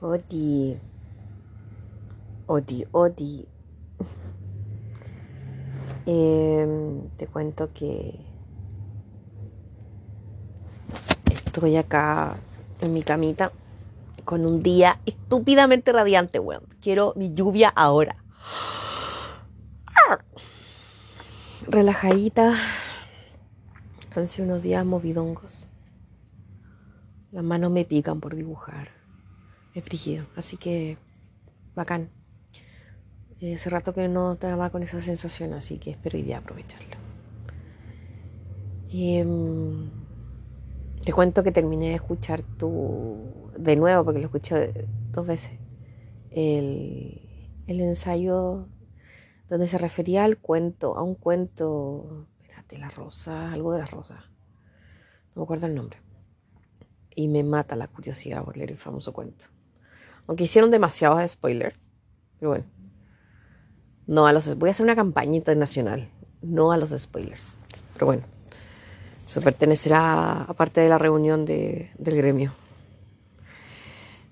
Odi. Odi, Odi. Em, te cuento que estoy acá en mi camita con un día estúpidamente radiante, weón. Quiero mi lluvia ahora. Relajadita. Han sido unos días movidongos. Las manos me pican por dibujar. Es frígido, así que bacán. Eh, hace rato que no estaba con esa sensación, así que espero aprovecharlo. Y, em, te cuento que terminé de escuchar tu. de nuevo, porque lo escuché dos veces. El, el ensayo donde se refería al cuento, a un cuento. Espérate, la rosa, algo de la rosa. No me acuerdo el nombre. Y me mata la curiosidad por leer el famoso cuento. Aunque hicieron demasiados spoilers. Pero bueno. No a los. Voy a hacer una campaña internacional. No a los spoilers. Pero bueno. Eso pertenecerá a parte de la reunión de, del gremio.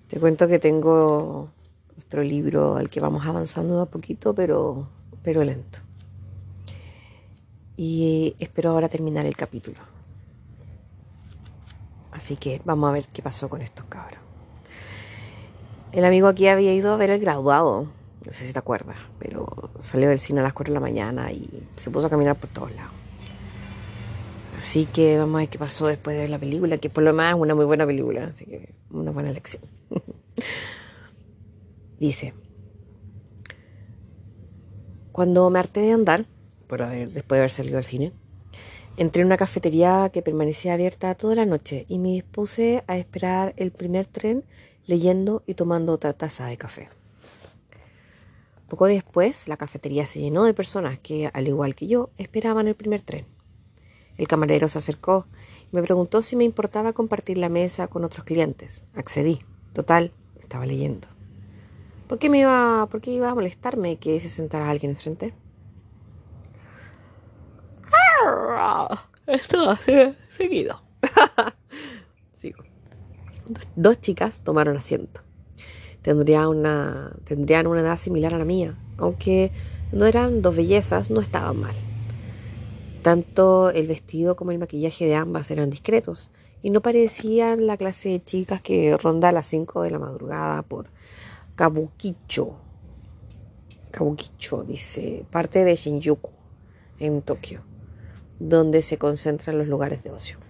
Te cuento que tengo nuestro libro al que vamos avanzando a poquito, pero, pero lento. Y espero ahora terminar el capítulo. Así que vamos a ver qué pasó con estos cabros. El amigo aquí había ido a ver el graduado, no sé si te acuerdas, pero salió del cine a las 4 de la mañana y se puso a caminar por todos lados. Así que vamos a ver qué pasó después de ver la película, que por lo más es una muy buena película, así que una buena elección. Dice, cuando me harté de andar, por haber, después de haber salido al cine, entré en una cafetería que permanecía abierta toda la noche y me dispuse a esperar el primer tren leyendo y tomando otra taza de café. Poco después, la cafetería se llenó de personas que, al igual que yo, esperaban el primer tren. El camarero se acercó y me preguntó si me importaba compartir la mesa con otros clientes. Accedí. Total, estaba leyendo. ¿Por qué me iba, por qué iba a molestarme que se sentara alguien enfrente? Esto seguido. Sigo. Dos chicas tomaron asiento. Tendrían una, edad similar a la mía, aunque no eran dos bellezas, no estaban mal. Tanto el vestido como el maquillaje de ambas eran discretos y no parecían la clase de chicas que ronda a las 5 de la madrugada por Kabukicho. Kabukicho, dice, parte de Shinjuku, en Tokio, donde se concentran los lugares de ocio.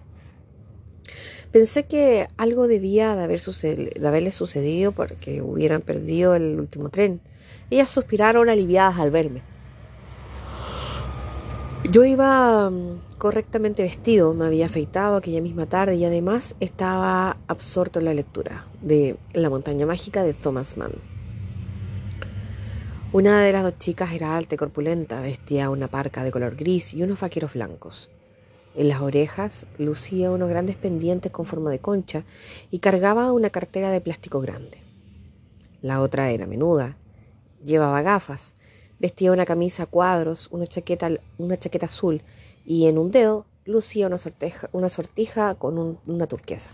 Pensé que algo debía de, haber haberle sucedido porque hubieran perdido el último tren. Ellas suspiraron aliviadas al verme. Yo iba mm, correctamente vestido, me había afeitado aquella misma tarde y además estaba absorto en la lectura de La montaña mágica de Thomas Mann. Una de las dos chicas era alta y corpulenta, vestía una parca de color gris y unos vaqueros blancos. En las orejas lucía unos grandes pendientes con forma de concha y cargaba una cartera de plástico grande. La otra era menuda, llevaba gafas Vestía una camisa a cuadros, una chaqueta, una chaqueta azul y en un dedo lucía una, sorteja, una sortija con una turquesa.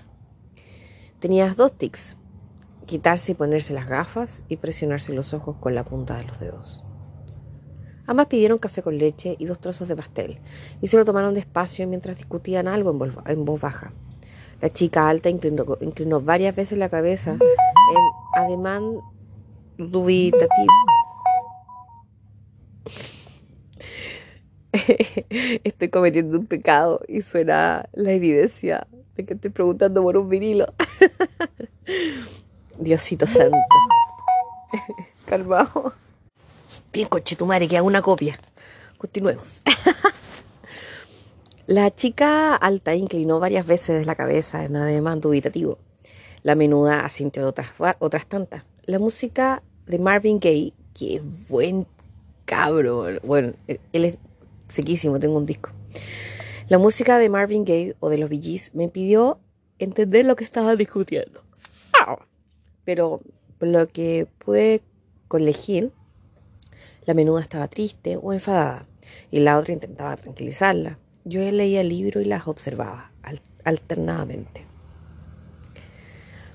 Tenía dos tics, quitarse y ponerse las gafas y presionarse los ojos con la punta de los dedos. Ambas pidieron café con leche y dos trozos de pastel y se lo tomaron despacio mientras discutían algo en voz, baja. La chica alta inclinó, inclinó, varias veces la cabeza en ademán dubitativo estoy cometiendo un pecado y suena la evidencia de que estoy preguntando por un vinilo. Diosito santo. Calmado. Bien, coche tu madre, que hago una copia. Continuemos. la chica alta inclinó varias veces la cabeza en ademán dubitativo. La menuda asintió de otras, otras tantas. La música de Marvin Gaye, que buen cabro. Bueno, él es sequísimo, tengo un disco. La música de Marvin Gaye o de los Bee Gees me impidió entender lo que estaba discutiendo. Pero lo que pude colegir, la menuda estaba triste o enfadada y la otra intentaba tranquilizarla. Yo leía el libro y las observaba alternadamente.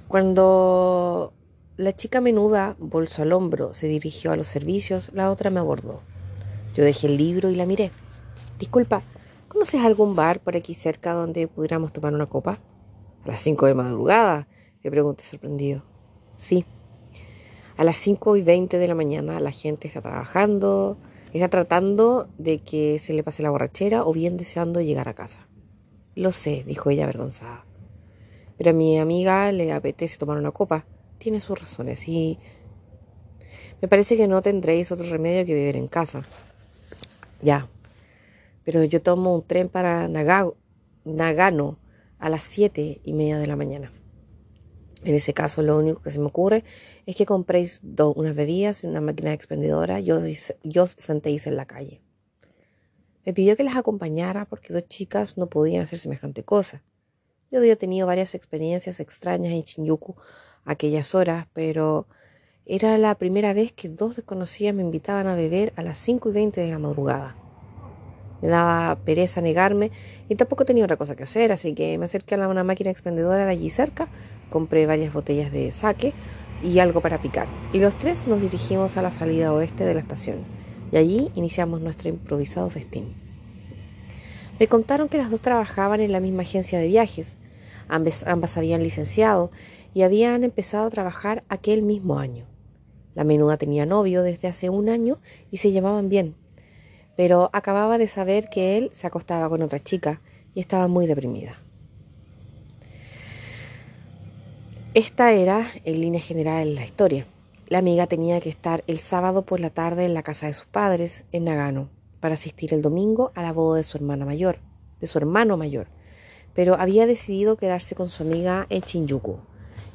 Cuando la chica menuda, bolso al hombro, se dirigió a los servicios, la otra me abordó. Yo dejé el libro y la miré. Disculpa, ¿conoces algún bar por aquí cerca donde pudiéramos tomar una copa? A las cinco de madrugada, le pregunté sorprendido. Sí. A las cinco y veinte de la mañana la gente está trabajando, está tratando de que se le pase la borrachera o bien deseando llegar a casa. Lo sé, dijo ella avergonzada. Pero a mi amiga le apetece tomar una copa tiene sus razones y me parece que no tendréis otro remedio que vivir en casa. Ya, pero yo tomo un tren para Nagano a las siete y media de la mañana. En ese caso, lo único que se me ocurre es que compréis unas bebidas y una máquina expendedora y os, os sentéis en la calle. Me pidió que las acompañara porque dos chicas no podían hacer semejante cosa. Yo había tenido varias experiencias extrañas en Shinjuku aquellas horas, pero era la primera vez que dos desconocidas me invitaban a beber a las 5 y 20 de la madrugada. Me daba pereza negarme y tampoco tenía otra cosa que hacer, así que me acerqué a una máquina expendedora de allí cerca, compré varias botellas de sake y algo para picar. Y los tres nos dirigimos a la salida oeste de la estación, y allí iniciamos nuestro improvisado festín. Me contaron que las dos trabajaban en la misma agencia de viajes, ambas, ambas habían licenciado y habían empezado a trabajar aquel mismo año. La menuda tenía novio desde hace un año y se llevaban bien, pero acababa de saber que él se acostaba con otra chica y estaba muy deprimida. Esta era, en línea general, la historia. La amiga tenía que estar el sábado por la tarde en la casa de sus padres, en Nagano, para asistir el domingo a la boda de su hermana mayor, de su hermano mayor, pero había decidido quedarse con su amiga en Shinjuku,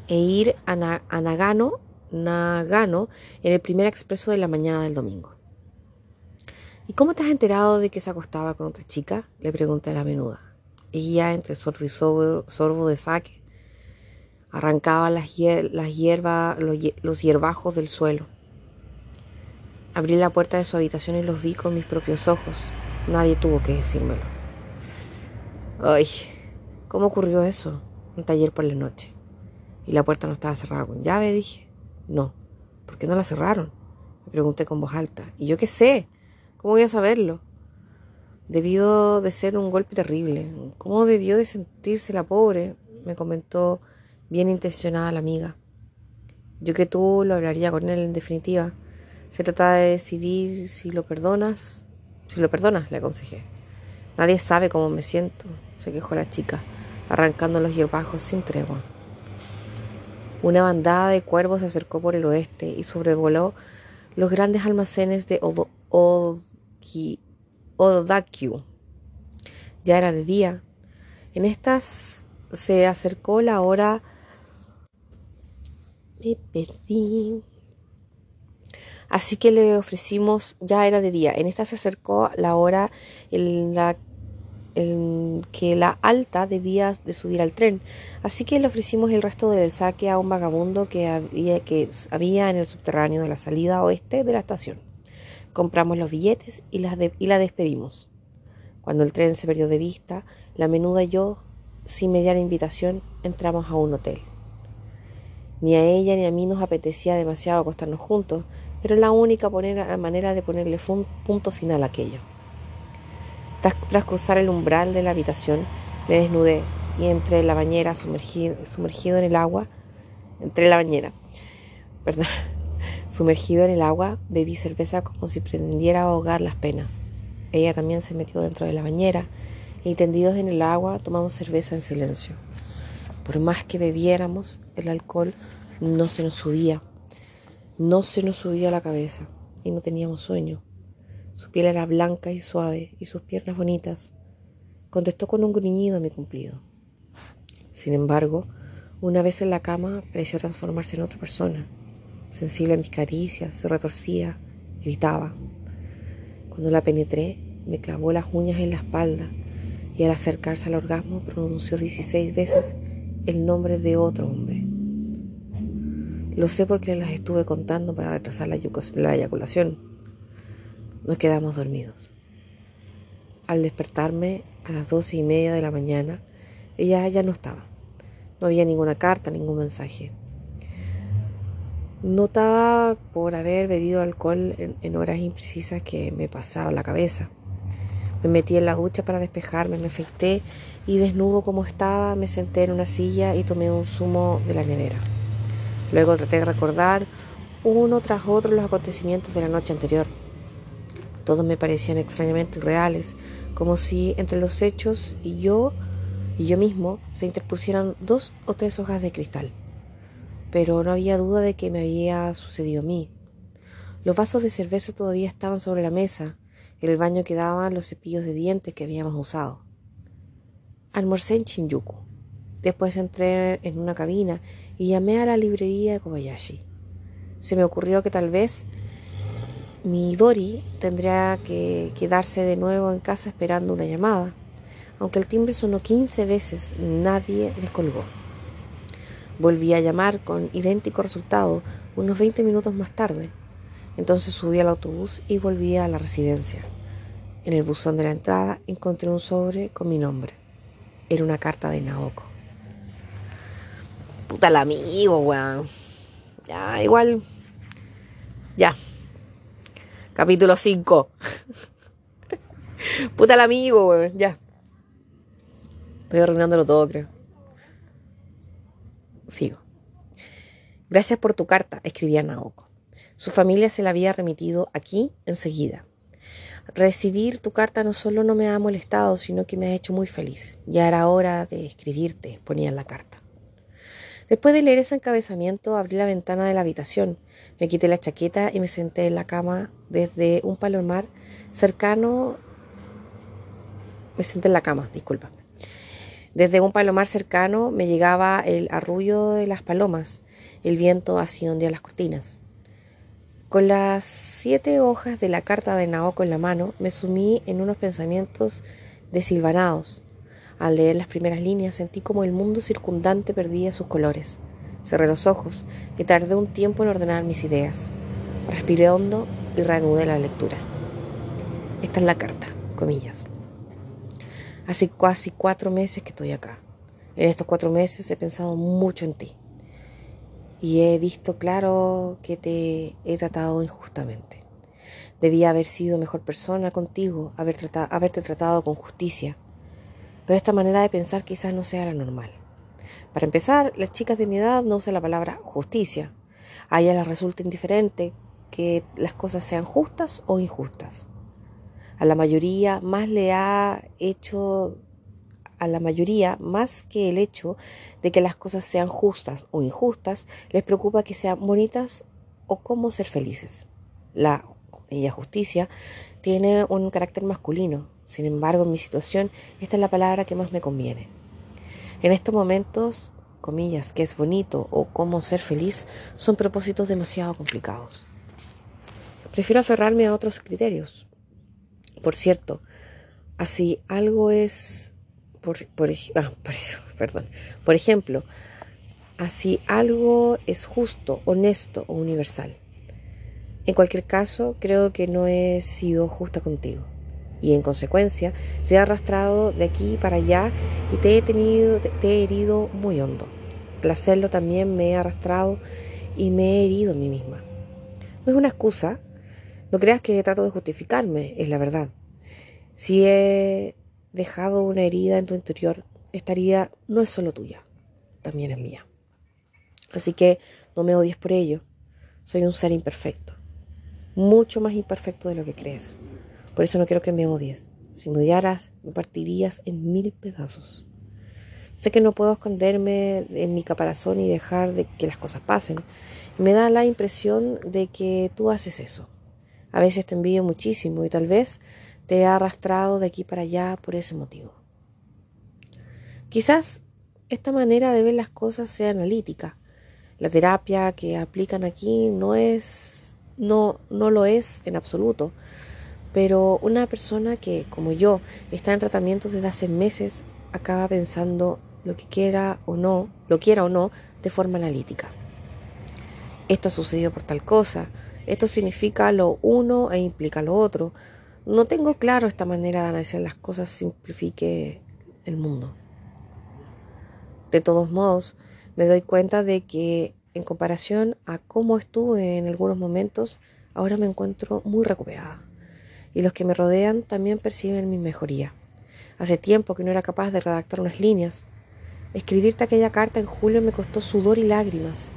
e ir a, Nagano, Nagano en el primer expreso de la mañana del domingo. ¿Y cómo te has enterado de que se acostaba con otra chica? Le pregunté a la menuda. Ella, entre sorbo y sorbo, de saque, arrancaba las, las hierbas, los, los hierbajos del suelo. Abrí la puerta de su habitación y los vi con mis propios ojos. Nadie tuvo que decírmelo. Ay, ¿cómo ocurrió eso? Un taller por la noche. ¿Y la puerta no estaba cerrada con llave? Dije. No. ¿Por qué no la cerraron? Me pregunté con voz alta. ¿Y yo qué sé? ¿Cómo voy a saberlo? Debido de ser un golpe terrible. ¿Cómo debió de sentirse la pobre? Me comentó bien intencionada la amiga. Yo que tú lo hablaría con él en definitiva. Se trata de decidir si lo perdonas. Si lo perdonas, le aconsejé. Nadie sabe cómo me siento, se quejó la chica, arrancando los hierbajos sin tregua. Una bandada de cuervos se acercó por el oeste y sobrevoló los grandes almacenes de Odakyu. Ya era de día. En estas se acercó la hora. Me perdí. Así que le ofrecimos, ya era de día. En esta se acercó la hora en la que la alta debía de subir al tren, así que le ofrecimos el resto del saque a un vagabundo que había, en el subterráneo de la salida oeste de la estación. Compramos los billetes y, y la despedimos. Cuando el tren se perdió de vista, la menuda y yo, sin mediar invitación, entramos a un hotel. Ni a ella ni a mí nos apetecía demasiado acostarnos juntos, pero la única manera de ponerle punto final a aquello. Tras cruzar el umbral de la habitación, me desnudé y entré en la bañera sumergido, sumergido en el agua. Entré en la bañera. Perdón. Sumergido en el agua, bebí cerveza como si pretendiera ahogar las penas. Ella también se metió dentro de la bañera y tendidos en el agua tomamos cerveza en silencio. Por más que bebiéramos, el alcohol no se nos subía. No se nos subía a la cabeza y no teníamos sueño. Su piel era blanca y suave y sus piernas bonitas. Contestó con un gruñido a mi cumplido. Sin embargo, una vez en la cama pareció transformarse en otra persona. Sensible a mis caricias, se retorcía, gritaba. Cuando la penetré, me clavó las uñas en la espalda y al acercarse al orgasmo pronunció 16 veces el nombre de otro hombre. Lo sé porque las estuve contando para retrasar la eyaculación. Nos quedamos dormidos. Al despertarme a las doce y media de la mañana, ella ya no estaba. No había ninguna carta, ningún mensaje. Notaba por haber bebido alcohol en, horas imprecisas que me pasaba la cabeza. Me metí en la ducha para despejarme, me afeité y desnudo como estaba me senté en una silla y tomé un zumo de la nevera. Luego traté de recordar uno tras otro los acontecimientos de la noche anterior. Todos me parecían extrañamente irreales, como si entre los hechos y yo y yo mismo se interpusieran dos o tres hojas de cristal. Pero no había duda de que me había sucedido a mí. Los vasos de cerveza todavía estaban sobre la mesa, el baño quedaban los cepillos de dientes que habíamos usado. Almorcé en Shinjuku. Después entré en una cabina y llamé a la librería de Kobayashi. Se me ocurrió que tal vez mi Dori tendría que quedarse de nuevo en casa esperando una llamada. Aunque el timbre sonó 15 veces, nadie descolgó. Volví a llamar con idéntico resultado unos 20 minutos más tarde. Entonces subí al autobús y volví a la residencia. En el buzón de la entrada encontré un sobre con mi nombre. Era una carta de Naoko. Puta el amigo, weón. Ya, igual. Ya. Capítulo 5. Puta el amigo, weón. Ya. Estoy arruinándolo todo, creo. Sigo. Gracias por tu carta, escribía Naoko. Su familia se la había remitido aquí enseguida. Recibir tu carta no solo no me ha molestado, sino que me ha hecho muy feliz. Ya era hora de escribirte, ponía en la carta. Después de leer ese encabezamiento, abrí la ventana de la habitación, me quité la chaqueta y me senté en la cama desde un palomar cercano. Me senté en la cama, disculpa. Desde un palomar cercano me llegaba el arrullo de las palomas. El viento hacía día las cortinas. Con las siete hojas de la carta de Naoko en la mano, me sumí en unos pensamientos desilvanados. Al leer las primeras líneas sentí como el mundo circundante perdía sus colores. Cerré los ojos y tardé un tiempo en ordenar mis ideas. Respiré hondo y reanudé la lectura. Esta es la carta, comillas. Hace casi cuatro meses que estoy acá. En estos cuatro meses he pensado mucho en ti. Y he visto claro que te he tratado injustamente. Debía haber sido mejor persona contigo, haber haberte tratado con justicia. Pero esta manera de pensar quizás no sea la normal. Para empezar, las chicas de mi edad no usan la palabra justicia. A ellas les resulta indiferente que las cosas sean justas o injustas a la mayoría más le ha hecho a la mayoría más que el hecho de que las cosas sean justas o injustas, les preocupa que sean bonitas o cómo ser felices. La ella justicia tiene un carácter masculino. Sin embargo, en mi situación, esta es la palabra que más me conviene. En estos momentos, comillas, que es bonito o cómo ser feliz, son propósitos demasiado complicados. Prefiero aferrarme a otros criterios, por cierto, así algo es, por, ah, perdón, por ejemplo, así algo es justo, honesto o universal. En cualquier caso, creo que no he sido justa contigo y en consecuencia te he arrastrado de aquí para allá y te he tenido, te he herido muy hondo. Al hacerlo también me he arrastrado y me he herido a mí misma. No es una excusa, no creas que trato de justificarme, es la verdad. Si he dejado una herida en tu interior, esta herida no es solo tuya, también es mía. Así que no me odies por ello. Soy un ser imperfecto, mucho más imperfecto de lo que crees. Por eso no quiero que me odies. Si me odiaras, me partirías en mil pedazos. Sé que no puedo esconderme en mi caparazón y dejar de que las cosas pasen. Me da la impresión de que tú haces eso. A veces te envío muchísimo y tal vez te he arrastrado de aquí para allá por ese motivo. Quizás esta manera de ver las cosas sea analítica. La terapia que aplican aquí no es no no lo es en absoluto, pero una persona que como yo está en tratamiento desde hace meses acaba pensando lo que quiera o no, lo quiera o no, de forma analítica. Esto ha sucedido por tal cosa, esto significa lo uno e implica lo otro. No tengo claro esta manera de analizar las cosas simplifique el mundo. De todos modos, me doy cuenta de que en comparación a cómo estuve en algunos momentos, ahora me encuentro muy recuperada. Y los que me rodean también perciben mi mejoría. Hace tiempo que no era capaz de redactar unas líneas. Escribirte aquella carta en julio me costó sudor y lágrimas.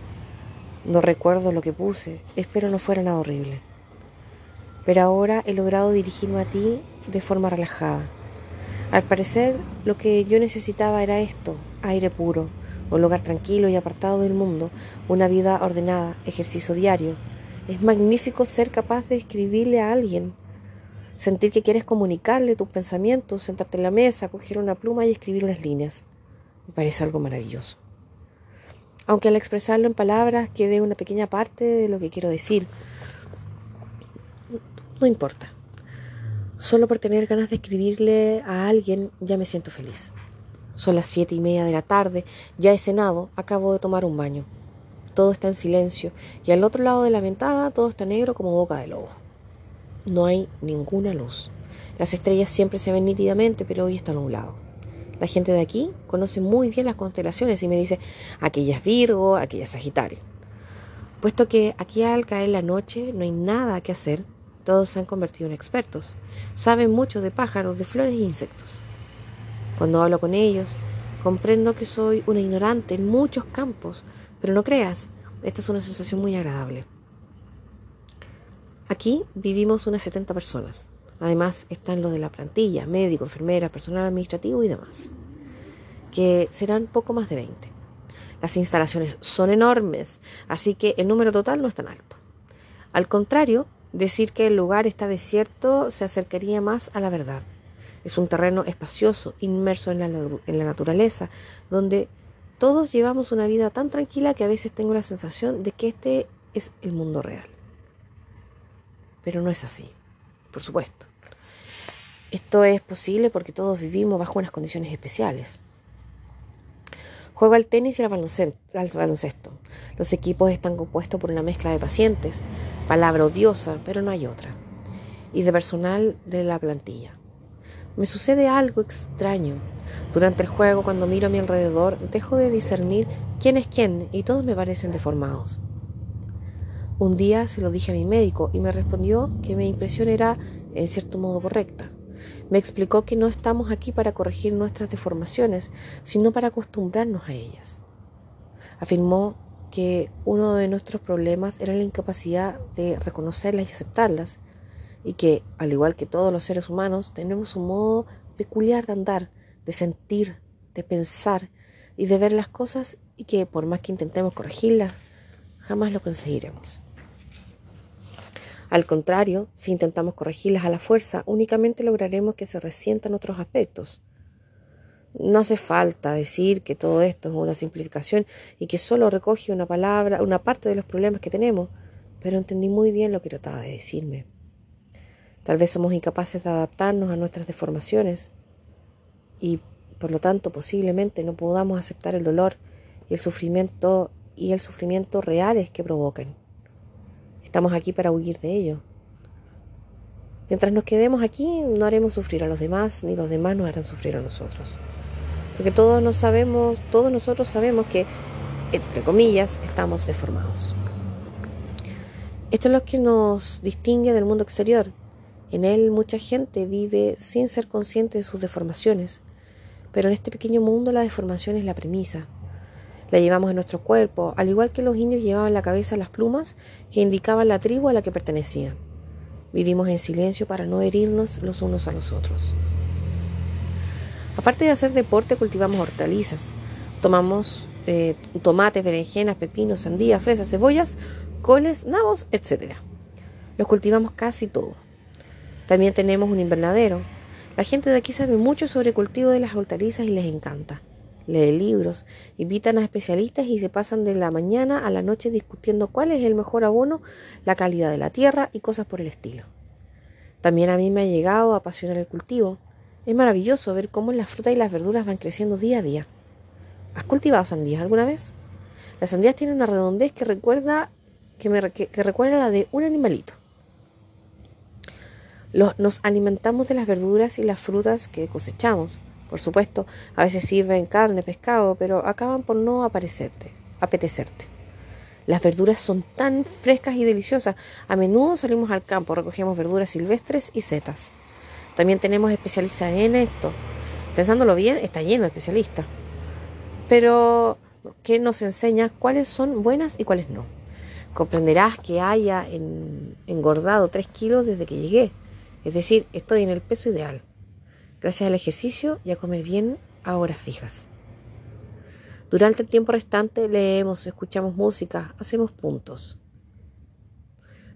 No recuerdo lo que puse, espero no fuera nada horrible. Pero ahora he logrado dirigirme a ti de forma relajada. Al parecer, lo que yo necesitaba era esto, aire puro, un lugar tranquilo y apartado del mundo, una vida ordenada, ejercicio diario. Es magnífico ser capaz de escribirle a alguien, sentir que quieres comunicarle tus pensamientos, sentarte en la mesa, coger una pluma y escribir unas líneas. Me parece algo maravilloso. Aunque al expresarlo en palabras quede una pequeña parte de lo que quiero decir, no importa. Solo por tener ganas de escribirle a alguien ya me siento feliz. Son las siete y media de la tarde, ya he cenado, acabo de tomar un baño. Todo está en silencio y al otro lado de la ventana todo está negro como boca de lobo. No hay ninguna luz. Las estrellas siempre se ven nítidamente, pero hoy está nublado. La gente de aquí conoce muy bien las constelaciones y me dice aquella es Virgo, aquella es Sagitario. Puesto que aquí al caer la noche no hay nada que hacer, todos se han convertido en expertos. Saben mucho de pájaros, de flores e insectos. Cuando hablo con ellos, comprendo que soy una ignorante en muchos campos, pero no creas, esta es una sensación muy agradable. Aquí vivimos unas 70 personas. Además están los de la plantilla, médico, enfermera, personal administrativo y demás, que serán poco más de 20. Las instalaciones son enormes, así que el número total no es tan alto. Al contrario, decir que el lugar está desierto se acercaría más a la verdad. Es un terreno espacioso, inmerso en la, naturaleza, donde todos llevamos una vida tan tranquila que a veces tengo la sensación de que este es el mundo real. Pero no es así, por supuesto. Esto es posible porque todos vivimos bajo unas condiciones especiales. Juego al tenis y al baloncesto. Los equipos están compuestos por una mezcla de pacientes, palabra odiosa, pero no hay otra, y de personal de la plantilla. Me sucede algo extraño. Durante el juego, cuando miro a mi alrededor, dejo de discernir quién es quién y todos me parecen deformados. Un día se lo dije a mi médico y me respondió que mi impresión era en cierto modo correcta. Me explicó que no estamos aquí para corregir nuestras deformaciones, sino para acostumbrarnos a ellas. Afirmó que uno de nuestros problemas era la incapacidad de reconocerlas y aceptarlas, y que, al igual que todos los seres humanos, tenemos un modo peculiar de andar, de sentir, de pensar y de ver las cosas, y que por más que intentemos corregirlas, jamás lo conseguiremos. Al contrario, si intentamos corregirlas a la fuerza, únicamente lograremos que se resientan otros aspectos. No hace falta decir que todo esto es una simplificación y que solo recoge una palabra, una parte de los problemas que tenemos, pero entendí muy bien lo que trataba de decirme. Tal vez somos incapaces de adaptarnos a nuestras deformaciones y, por lo tanto, posiblemente no podamos aceptar el dolor y el sufrimiento y el sufrimiento reales que provocan. Estamos aquí para huir de ello. Mientras nos quedemos aquí, no haremos sufrir a los demás, ni los demás nos harán sufrir a nosotros. Porque todos nos sabemos, todos nosotros sabemos que, entre comillas, estamos deformados. Esto es lo que nos distingue del mundo exterior. En él mucha gente vive sin ser consciente de sus deformaciones, pero en este pequeño mundo la deformación es la premisa, la llevamos en nuestro cuerpo, al igual que los indios llevaban en la cabeza las plumas que indicaban la tribu a la que pertenecían. Vivimos en silencio para no herirnos los unos a los otros. Aparte de hacer deporte, cultivamos hortalizas. Tomamos eh, tomates, berenjenas, pepinos, sandías, fresas, cebollas, coles, nabos, etc. Los cultivamos casi todo. También tenemos un invernadero. La gente de aquí sabe mucho sobre el cultivo de las hortalizas y les encanta lee libros, invitan a especialistas y se pasan de la mañana a la noche discutiendo cuál es el mejor abono, la calidad de la tierra y cosas por el estilo. También a mí me ha llegado a apasionar el cultivo. Es maravilloso ver cómo las frutas y las verduras van creciendo día a día. ¿Has cultivado sandías alguna vez? Las sandías tienen una redondez que recuerda, que, recuerda la de un animalito. nos alimentamos de las verduras y las frutas que cosechamos. Por supuesto, a veces sirven carne, pescado, pero acaban por no aparecerte, apetecerte. Las verduras son tan frescas y deliciosas. A menudo salimos al campo, recogemos verduras silvestres y setas. También tenemos especialistas en esto. Pensándolo bien, está lleno de especialistas. Pero que nos enseña cuáles son buenas y cuáles no. Comprenderás que haya engordado 3 kilos desde que llegué. Es decir, estoy en el peso ideal. Gracias al ejercicio y a comer bien a horas fijas. Durante el tiempo restante leemos, escuchamos música, hacemos puntos.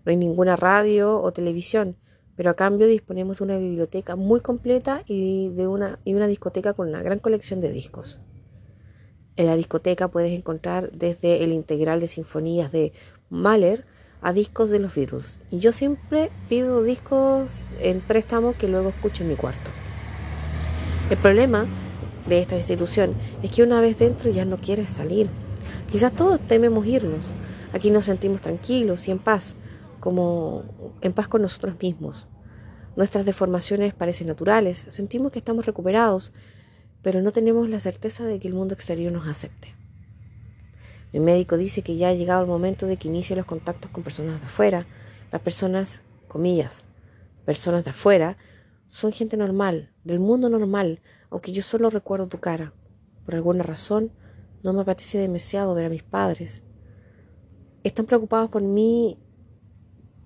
No hay ninguna radio o televisión, pero a cambio disponemos de una biblioteca muy completa y de una, y una discoteca con una gran colección de discos. En la discoteca puedes encontrar desde el integral de sinfonías de Mahler a discos de los Beatles. Y yo siempre pido discos en préstamo que luego escucho en mi cuarto. El problema de esta institución es que una vez dentro ya no quieres salir. Quizás todos tememos irnos. Aquí nos sentimos tranquilos y en paz, como en paz con nosotros mismos. Nuestras deformaciones parecen naturales, sentimos que estamos recuperados, pero no tenemos la certeza de que el mundo exterior nos acepte. Mi médico dice que ya ha llegado el momento de que inicie los contactos con personas de afuera. Las personas, comillas, personas de afuera, son gente normal, del mundo normal, aunque yo solo recuerdo tu cara. Por alguna razón, no me apetece demasiado ver a mis padres. Están preocupados por mí,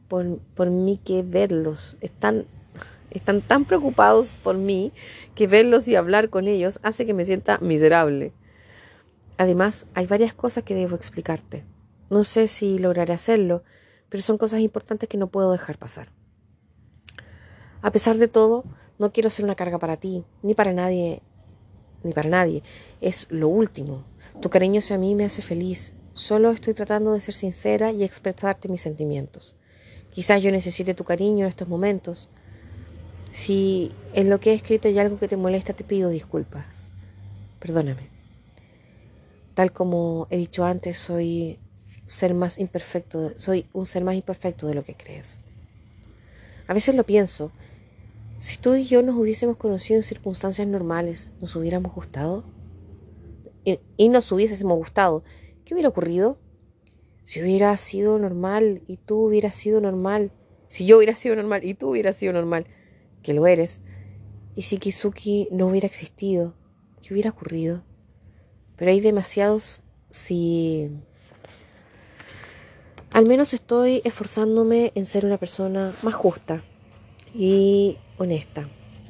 por, por mí que verlos. Están, están tan preocupados por mí que verlos y hablar con ellos hace que me sienta miserable. Además, hay varias cosas que debo explicarte. No sé si lograré hacerlo, pero son cosas importantes que no puedo dejar pasar. A pesar de todo, no quiero ser una carga para ti, ni para nadie, ni para nadie. Es lo último. Tu cariño hacia mí me hace feliz. Solo estoy tratando de ser sincera y expresarte mis sentimientos. Quizás yo necesite tu cariño en estos momentos. Si en lo que he escrito hay algo que te molesta, te pido disculpas. Perdóname. Tal como he dicho antes, soy ser más imperfecto, soy un ser más imperfecto de lo que crees. A veces lo pienso si tú y yo nos hubiésemos conocido en circunstancias normales, ¿nos hubiéramos gustado? Y, nos hubiésemos gustado, ¿qué hubiera ocurrido? Si hubiera sido normal y tú hubieras sido normal, si yo hubiera sido normal y tú hubieras sido normal, que lo eres, y si Kizuki no hubiera existido, ¿qué hubiera ocurrido? Pero hay demasiados si... Al menos estoy esforzándome en ser una persona más justa y honesta.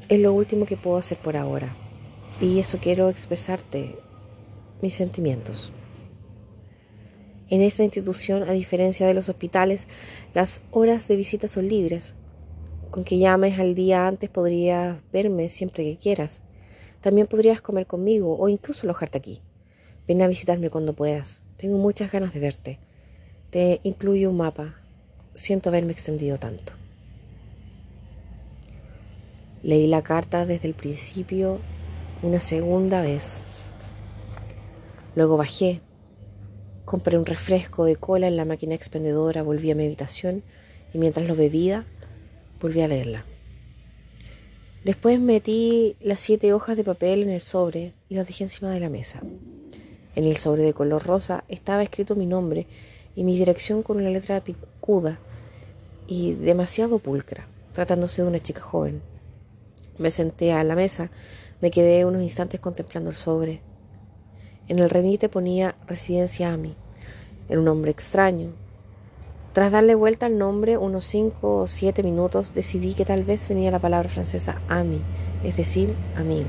Es lo último que puedo hacer por ahora. Y eso quiero expresarte mis sentimientos. En esta institución, a diferencia de los hospitales, las horas de visita son libres. Con que llames al día antes podrías verme siempre que quieras. También podrías comer conmigo o incluso alojarte aquí. Ven a visitarme cuando puedas. Tengo muchas ganas de verte. Te incluyo un mapa. Siento haberme extendido tanto. Leí la carta desde el principio una segunda vez. Luego bajé, compré un refresco de cola en la máquina expendedora, volví a mi habitación y mientras lo bebía, volví a leerla. Después metí las siete hojas de papel en el sobre y las dejé encima de la mesa. En el sobre de color rosa estaba escrito mi nombre y mi dirección con una letra picuda y demasiado pulcra, tratándose de una chica joven. Me senté a la mesa, me quedé unos instantes contemplando el sobre. En el remite ponía Residencia Ami. Era un nombre extraño. Tras darle vuelta al nombre unos cinco o siete minutos, decidí que tal vez venía la palabra francesa Ami, es decir, amigo.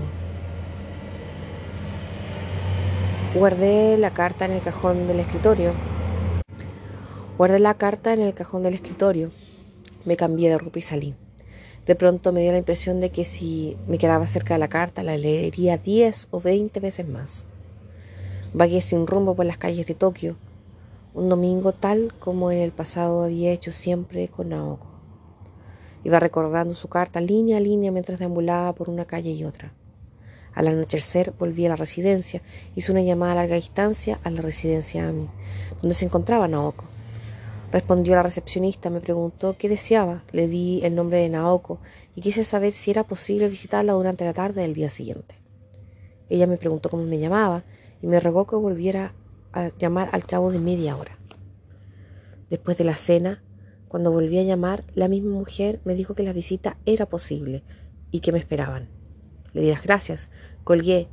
Guardé la carta en el cajón del escritorio. Guardé la carta en el cajón del escritorio. Me cambié de ropa y salí. De pronto me dio la impresión de que si me quedaba cerca de la carta la leería diez o veinte veces más. Vagué sin rumbo por las calles de Tokio, un domingo tal como en el pasado había hecho siempre con Naoko. Iba recordando su carta línea a línea mientras deambulaba por una calle y otra. Al anochecer volví a la residencia, hice una llamada a larga distancia a la residencia Ami, donde se encontraba Naoko. Respondió la recepcionista, me preguntó qué deseaba, le di el nombre de Naoko y quise saber si era posible visitarla durante la tarde del día siguiente. Ella me preguntó cómo me llamaba y me rogó que volviera a llamar al cabo de media hora. Después de la cena, cuando volví a llamar, la misma mujer me dijo que la visita era posible y que me esperaban. Le di las gracias, colgué,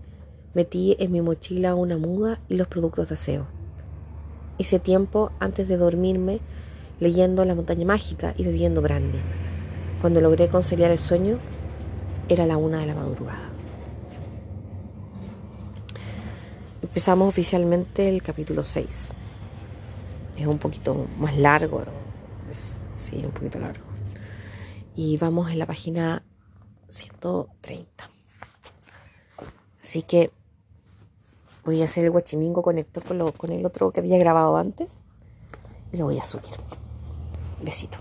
metí en mi mochila una muda y los productos de aseo. Hice tiempo antes de dormirme leyendo La montaña mágica y bebiendo brandy. Cuando logré conciliar el sueño, era la una de la madrugada. Empezamos oficialmente el capítulo 6. Es un poquito más largo, sí, un poquito largo. Y vamos en la página 130. Así que voy a hacer el guachimingo conector con, el otro que había grabado antes y lo voy a subir. Besito.